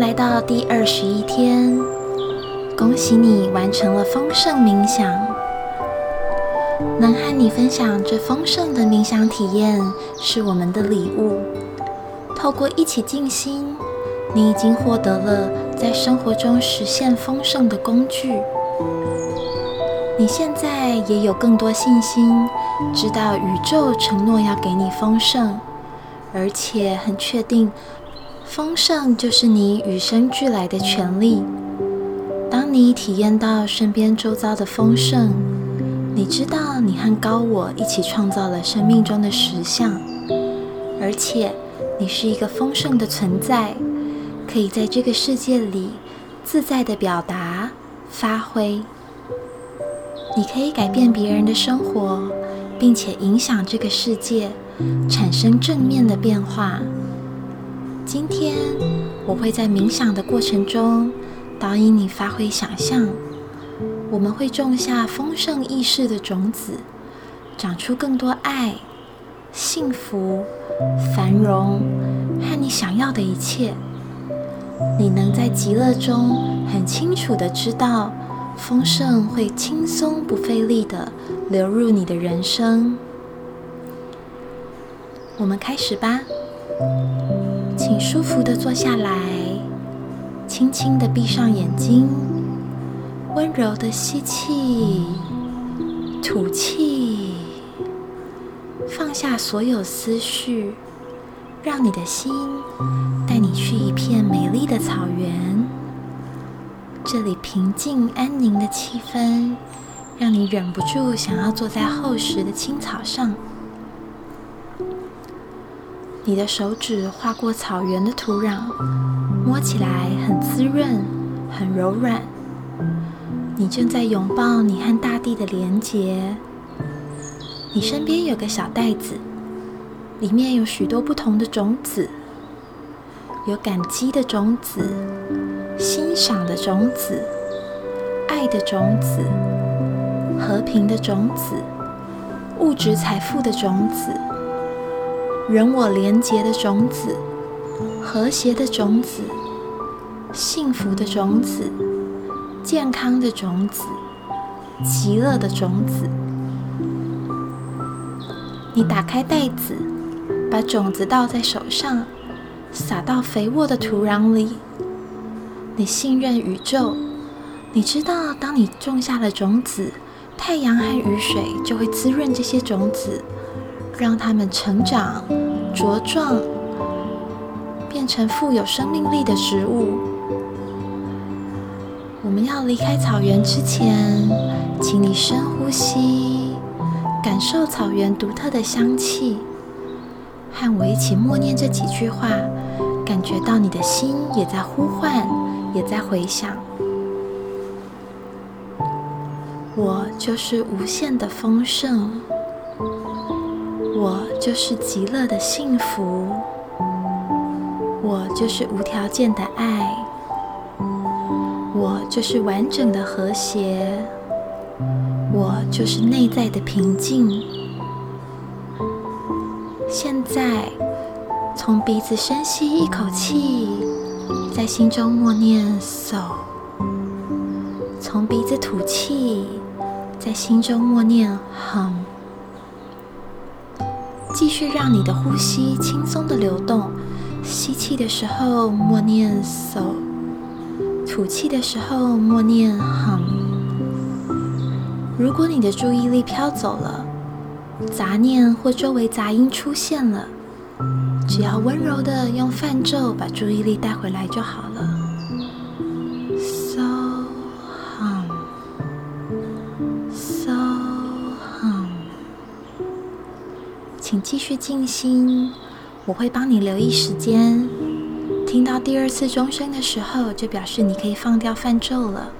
来到第二十一天，恭喜你完成了丰盛冥想。能和你分享这丰盛的冥想体验是我们的礼物。透过一起静心，你已经获得了在生活中实现丰盛的工具。你现在也有更多信心，知道宇宙承诺要给你丰盛，而且很确定。丰盛就是你与生俱来的权利。当你体验到身边周遭的丰盛，你知道你和高我一起创造了生命中的实相，而且你是一个丰盛的存在，可以在这个世界里自在的表达、发挥。你可以改变别人的生活，并且影响这个世界，产生正面的变化。今天我会在冥想的过程中导引你发挥想象，我们会种下丰盛意识的种子，长出更多爱、幸福、繁荣和你想要的一切。你能在极乐中很清楚的知道，丰盛会轻松不费力的流入你的人生。我们开始吧。请舒服的坐下来，轻轻的闭上眼睛，温柔的吸气，吐气，放下所有思绪，让你的心带你去一片美丽的草原。这里平静安宁的气氛，让你忍不住想要坐在厚实的青草上。你的手指划过草原的土壤，摸起来很滋润、很柔软。你正在拥抱你和大地的连结。你身边有个小袋子，里面有许多不同的种子，有感激的种子、欣赏的种子、爱的种子、和平的种子、物质财富的种子。人我连结的种子，和谐的种子，幸福的种子，健康的种子，极乐的种子。你打开袋子，把种子倒在手上，撒到肥沃的土壤里。你信任宇宙，你知道，当你种下了种子，太阳和雨水就会滋润这些种子。让它们成长、茁壮，变成富有生命力的植物。我们要离开草原之前，请你深呼吸，感受草原独特的香气，和我一起默念这几句话，感觉到你的心也在呼唤，也在回响。我就是无限的丰盛。我就是极乐的幸福，我就是无条件的爱，我就是完整的和谐，我就是内在的平静。现在，从鼻子深吸一口气，在心中默念 “so”，从鼻子吐气，在心中默念横。继续让你的呼吸轻松的流动，吸气的时候默念 “so”，吐气的时候默念 “hum”。如果你的注意力飘走了，杂念或周围杂音出现了，只要温柔的用泛咒把注意力带回来就好了。请继续静心我会帮你留意时间。听到第二次钟声的时候就表示你可以放掉泛咒了。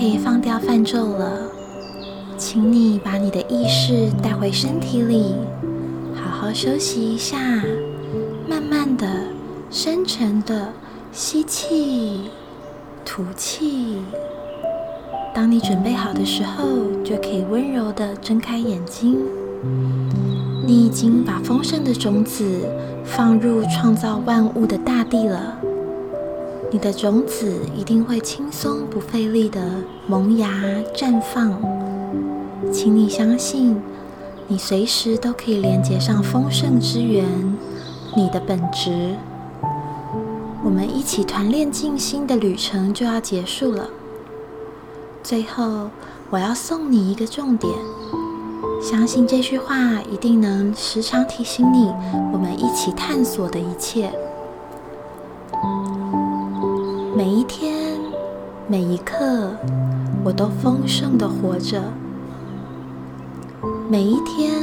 可以放掉泛咒了，请你把你的意识带回身体里，好好休息一下，慢慢的、深沉的吸气、吐气。当你准备好的时候，就可以温柔的睁开眼睛。你已经把丰盛的种子放入创造万物的大地了。你的种子一定会轻松不费力的萌芽绽放，请你相信，你随时都可以连接上丰盛之源，你的本质。我们一起团练静心的旅程就要结束了，最后我要送你一个重点，相信这句话一定能时常提醒你，我们一起探索的一切。每一天，每一刻，我都丰盛的活着。每一天，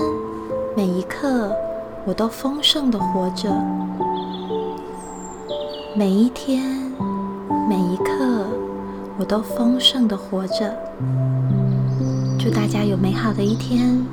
每一刻，我都丰盛的活着。每一天，每一刻，我都丰盛的活着。祝大家有美好的一天。